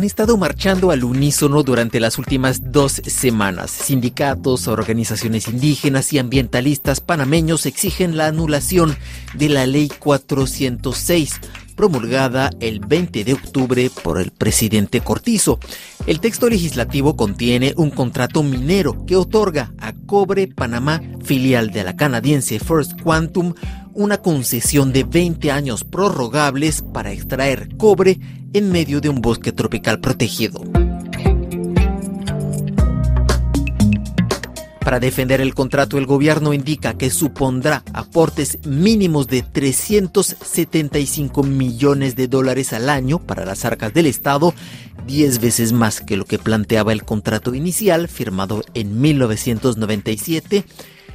han estado marchando al unísono durante las últimas dos semanas. Sindicatos, organizaciones indígenas y ambientalistas panameños exigen la anulación de la Ley 406 promulgada el 20 de octubre por el presidente Cortizo. El texto legislativo contiene un contrato minero que otorga a Cobre Panamá, filial de la canadiense First Quantum, una concesión de 20 años prorrogables para extraer cobre en medio de un bosque tropical protegido. Para defender el contrato, el gobierno indica que supondrá aportes mínimos de 375 millones de dólares al año para las arcas del Estado, 10 veces más que lo que planteaba el contrato inicial firmado en 1997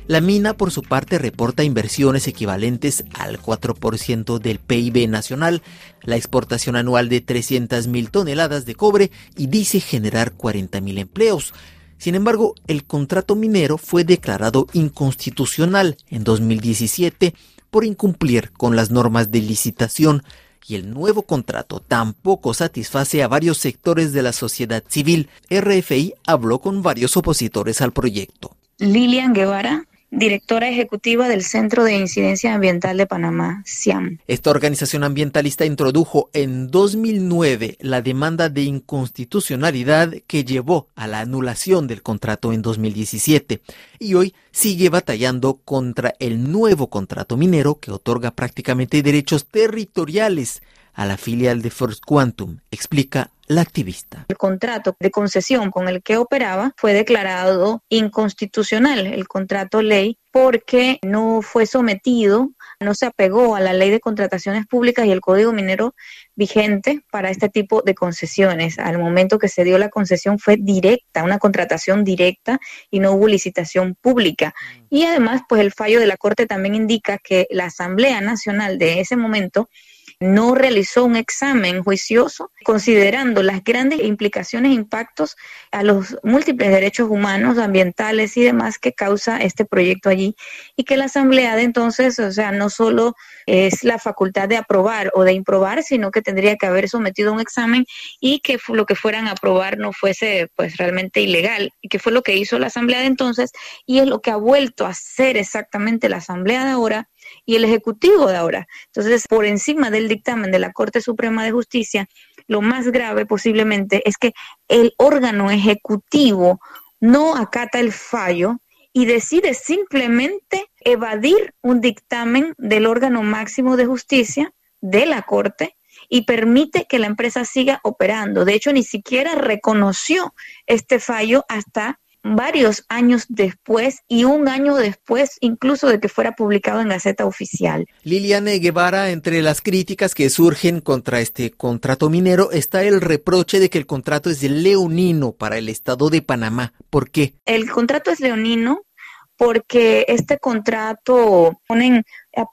la mina, por su parte, reporta inversiones equivalentes al 4% del PIB nacional, la exportación anual de 300.000 toneladas de cobre y dice generar 40.000 empleos. Sin embargo, el contrato minero fue declarado inconstitucional en 2017 por incumplir con las normas de licitación y el nuevo contrato tampoco satisface a varios sectores de la sociedad civil. RFI habló con varios opositores al proyecto. Lilian Guevara, directora ejecutiva del Centro de Incidencia Ambiental de Panamá, CIAM. Esta organización ambientalista introdujo en 2009 la demanda de inconstitucionalidad que llevó a la anulación del contrato en 2017 y hoy sigue batallando contra el nuevo contrato minero que otorga prácticamente derechos territoriales a la filial de First Quantum, explica la activista. El contrato de concesión con el que operaba fue declarado inconstitucional, el contrato ley, porque no fue sometido, no se apegó a la ley de contrataciones públicas y el código minero vigente para este tipo de concesiones. Al momento que se dio la concesión fue directa, una contratación directa y no hubo licitación pública. Y además, pues el fallo de la Corte también indica que la Asamblea Nacional de ese momento no realizó un examen juicioso considerando las grandes implicaciones e impactos a los múltiples derechos humanos, ambientales y demás que causa este proyecto allí y que la asamblea de entonces, o sea, no solo es la facultad de aprobar o de improbar, sino que tendría que haber sometido un examen y que lo que fueran a aprobar no fuese pues realmente ilegal y que fue lo que hizo la asamblea de entonces y es lo que ha vuelto a hacer exactamente la asamblea de ahora y el Ejecutivo de ahora. Entonces, por encima del dictamen de la Corte Suprema de Justicia, lo más grave posiblemente es que el órgano ejecutivo no acata el fallo y decide simplemente evadir un dictamen del órgano máximo de justicia de la Corte y permite que la empresa siga operando. De hecho, ni siquiera reconoció este fallo hasta varios años después y un año después incluso de que fuera publicado en Gaceta Oficial. Liliane Guevara, entre las críticas que surgen contra este contrato minero está el reproche de que el contrato es leonino para el Estado de Panamá. ¿Por qué? El contrato es leonino porque este contrato pone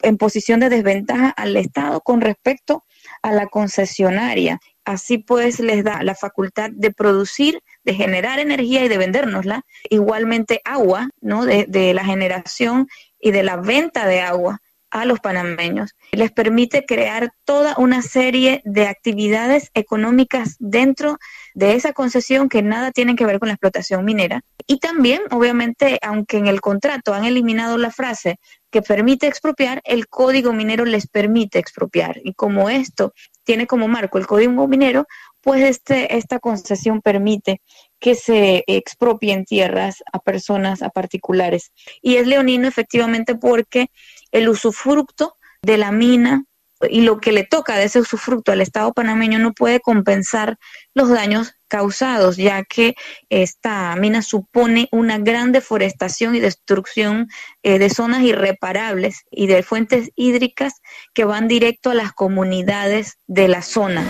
en posición de desventaja al Estado con respecto a la concesionaria. Así pues les da la facultad de producir, de generar energía y de vendérnosla. Igualmente agua, ¿no? De, de la generación y de la venta de agua a los panameños. Les permite crear toda una serie de actividades económicas dentro de esa concesión que nada tienen que ver con la explotación minera. Y también, obviamente, aunque en el contrato han eliminado la frase que permite expropiar, el código minero les permite expropiar. Y como esto tiene como marco el código minero, pues este, esta concesión permite que se expropien tierras a personas, a particulares. Y es leonino efectivamente porque el usufructo de la mina y lo que le toca de ese usufructo al Estado panameño no puede compensar los daños causados, ya que esta mina supone una gran deforestación y destrucción eh, de zonas irreparables y de fuentes hídricas que van directo a las comunidades de la zona.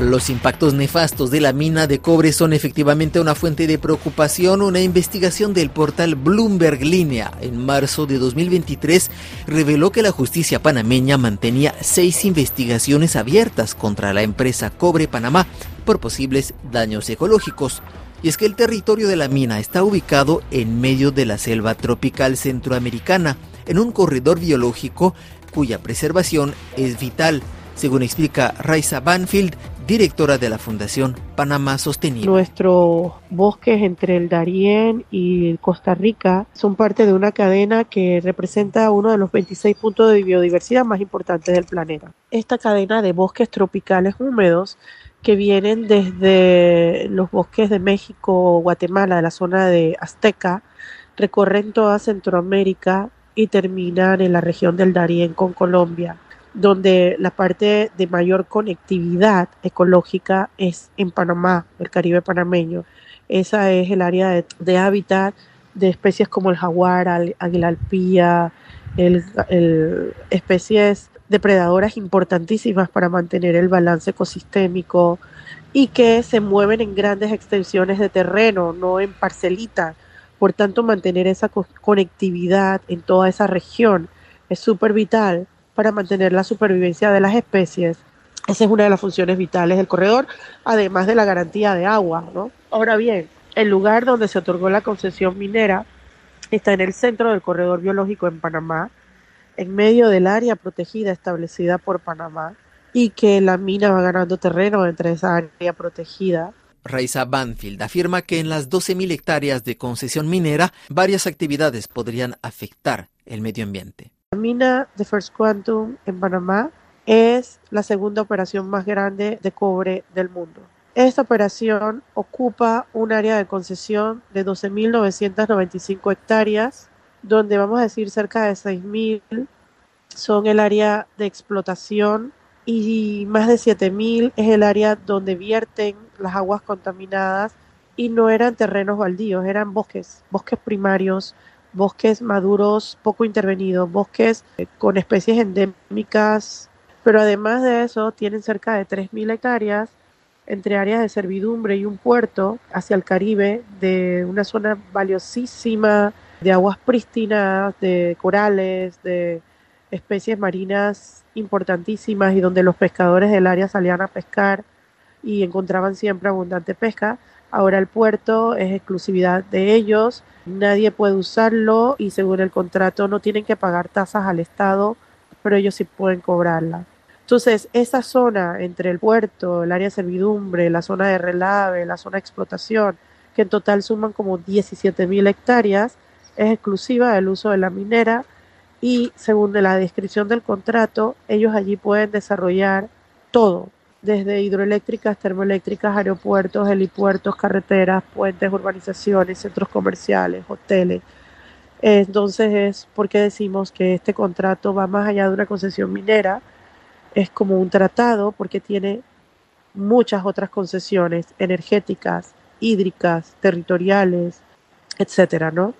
Los impactos nefastos de la mina de cobre son efectivamente una fuente de preocupación. Una investigación del portal Bloomberg Línea en marzo de 2023 reveló que la justicia panameña mantenía seis investigaciones abiertas contra la empresa Cobre Panamá por posibles daños ecológicos. Y es que el territorio de la mina está ubicado en medio de la selva tropical centroamericana, en un corredor biológico cuya preservación es vital, según explica Raiza Banfield, directora de la Fundación Panamá Sostenible. Nuestros bosques entre el Darién y Costa Rica son parte de una cadena que representa uno de los 26 puntos de biodiversidad más importantes del planeta. Esta cadena de bosques tropicales húmedos que vienen desde los bosques de México, Guatemala, de la zona de Azteca, recorren toda Centroamérica y terminan en la región del Darién con Colombia, donde la parte de mayor conectividad ecológica es en Panamá, el Caribe panameño. Esa es el área de, hábitat de especies como el jaguar, águila alpía, el, especies depredadoras importantísimas para mantener el balance ecosistémico y que se mueven en grandes extensiones de terreno, no en parcelitas. Por tanto, mantener esa conectividad en toda esa región es súper vital para mantener la supervivencia de las especies. Esa es una de las funciones vitales del corredor, además de la garantía de agua. ¿no? Ahora bien, el lugar donde se otorgó la concesión minera está en el centro del corredor biológico en Panamá, en medio del área protegida establecida por Panamá y que la mina va ganando terreno entre esa área protegida. Raiza Banfield afirma que en las 12.000 hectáreas de concesión minera varias actividades podrían afectar el medio ambiente. La mina de First Quantum en Panamá es la segunda operación más grande de cobre del mundo. Esta operación ocupa un área de concesión de 12.995 hectáreas donde vamos a decir cerca de 6.000 son el área de explotación y más de 7.000 es el área donde vierten las aguas contaminadas y no eran terrenos baldíos, eran bosques, bosques primarios, bosques maduros poco intervenidos, bosques eh, con especies endémicas, pero además de eso tienen cerca de 3.000 hectáreas entre áreas de servidumbre y un puerto hacia el Caribe de una zona valiosísima de aguas prístinas, de corales, de especies marinas importantísimas y donde los pescadores del área salían a pescar y encontraban siempre abundante pesca. Ahora el puerto es exclusividad de ellos, nadie puede usarlo y según el contrato no tienen que pagar tasas al Estado, pero ellos sí pueden cobrarla. Entonces, esa zona entre el puerto, el área de servidumbre, la zona de relave, la zona de explotación, que en total suman como 17 mil hectáreas, es exclusiva del uso de la minera y según la descripción del contrato, ellos allí pueden desarrollar todo, desde hidroeléctricas, termoeléctricas, aeropuertos, helipuertos, carreteras, puentes, urbanizaciones, centros comerciales, hoteles. Entonces es porque decimos que este contrato va más allá de una concesión minera, es como un tratado porque tiene muchas otras concesiones energéticas, hídricas, territoriales, etcétera, ¿no?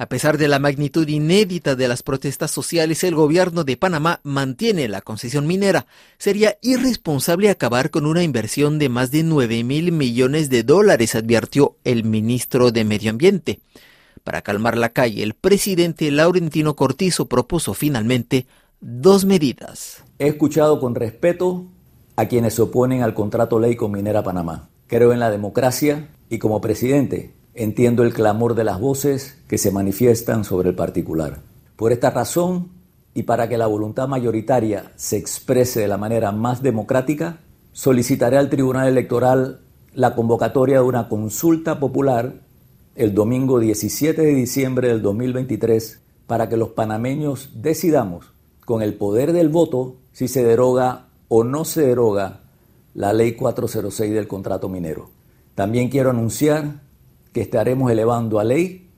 A pesar de la magnitud inédita de las protestas sociales, el gobierno de Panamá mantiene la concesión minera. Sería irresponsable acabar con una inversión de más de 9 mil millones de dólares, advirtió el ministro de Medio Ambiente. Para calmar la calle, el presidente Laurentino Cortizo propuso finalmente dos medidas. He escuchado con respeto a quienes se oponen al contrato ley con Minera Panamá. Creo en la democracia y como presidente entiendo el clamor de las voces que se manifiestan sobre el particular. Por esta razón, y para que la voluntad mayoritaria se exprese de la manera más democrática, solicitaré al Tribunal Electoral la convocatoria de una consulta popular el domingo 17 de diciembre del 2023 para que los panameños decidamos con el poder del voto si se deroga o no se deroga la ley 406 del contrato minero. También quiero anunciar que estaremos elevando a ley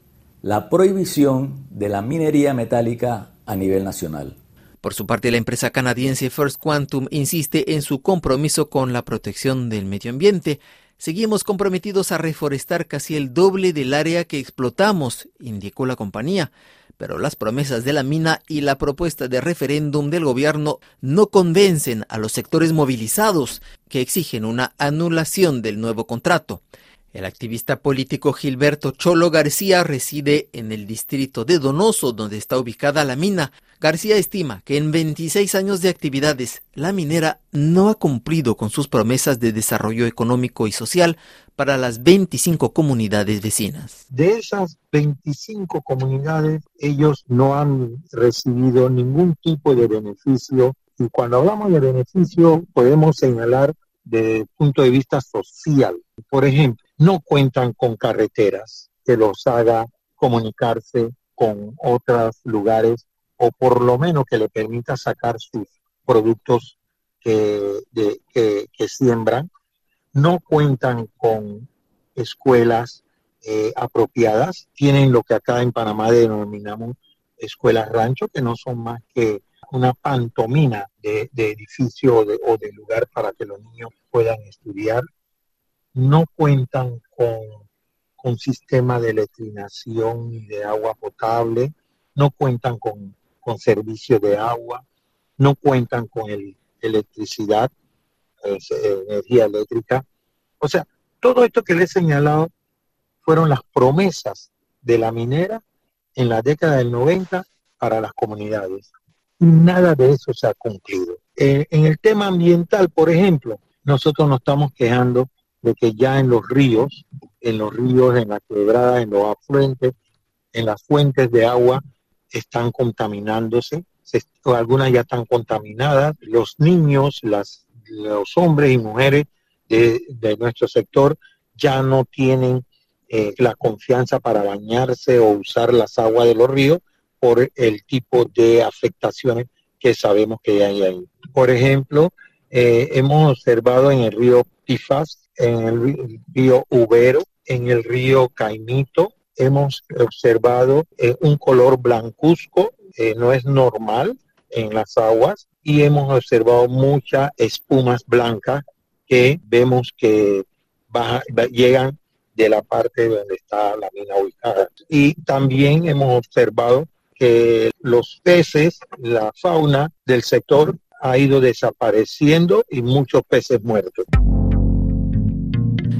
la prohibición de la minería metálica a nivel nacional. Por su parte, la empresa canadiense First Quantum insiste en su compromiso con la protección del medio ambiente. Seguimos comprometidos a reforestar casi el doble del área que explotamos, indicó la compañía. Pero las promesas de la mina y la propuesta de referéndum del gobierno no convencen a los sectores movilizados que exigen una anulación del nuevo contrato. El activista político Gilberto Cholo García reside en el distrito de Donoso, donde está ubicada la mina. García estima que en 26 años de actividades, la minera no ha cumplido con sus promesas de desarrollo económico y social para las 25 comunidades vecinas. De esas 25 comunidades, ellos no han recibido ningún tipo de beneficio. Y cuando hablamos de beneficio, podemos señalar el punto de vista social. Por ejemplo, no cuentan con carreteras que los haga comunicarse con otros lugares o por lo menos que le permita sacar sus productos que, que, siembran. No cuentan con escuelas eh, apropiadas. Tienen lo que acá en Panamá denominamos escuelas rancho, que no son más que una pantomina de, edificio o de, lugar para que los niños puedan estudiar. No cuentan con, con sistema de electrinación y de agua potable, no cuentan con, con servicio de agua, no cuentan con el, electricidad, energía eléctrica. O sea, todo esto que les he señalado fueron las promesas de la minera en la década del 90 para las comunidades nada de eso se ha cumplido. Eh, en el tema ambiental, por ejemplo, nosotros nos estamos quejando de que ya en los ríos, en los ríos, en las quebradas, en los afluentes, en las fuentes de agua, están contaminándose, algunas ya están contaminadas, los niños, las, los hombres y mujeres de, nuestro sector ya no tienen eh, la confianza para bañarse o usar las aguas de los ríos por el tipo de afectaciones que sabemos que hay ahí. Por ejemplo, eh, hemos observado en el río Tifas, en el río Ubero, en el río Caimito, hemos observado eh, un color blancuzco, eh, no es normal en las aguas, y hemos observado muchas espumas blancas que vemos que llegan de la parte donde está la mina ubicada. Y también hemos observado que los peces, la fauna del sector ha ido desapareciendo y muchos peces muertos.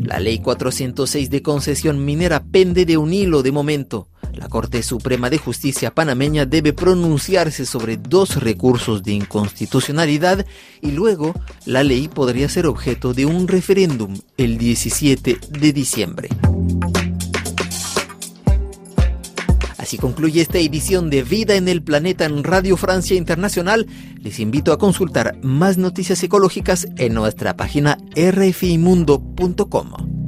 La ley 406 de concesión minera pende de un hilo de momento. La Corte Suprema de Justicia panameña debe pronunciarse sobre dos recursos de inconstitucionalidad y luego la ley podría ser objeto de un referéndum el 17 de diciembre. Así concluye esta edición de Vida en el Planeta en Radio Francia Internacional. Les invito a consultar más noticias ecológicas en nuestra página rfimundo.com.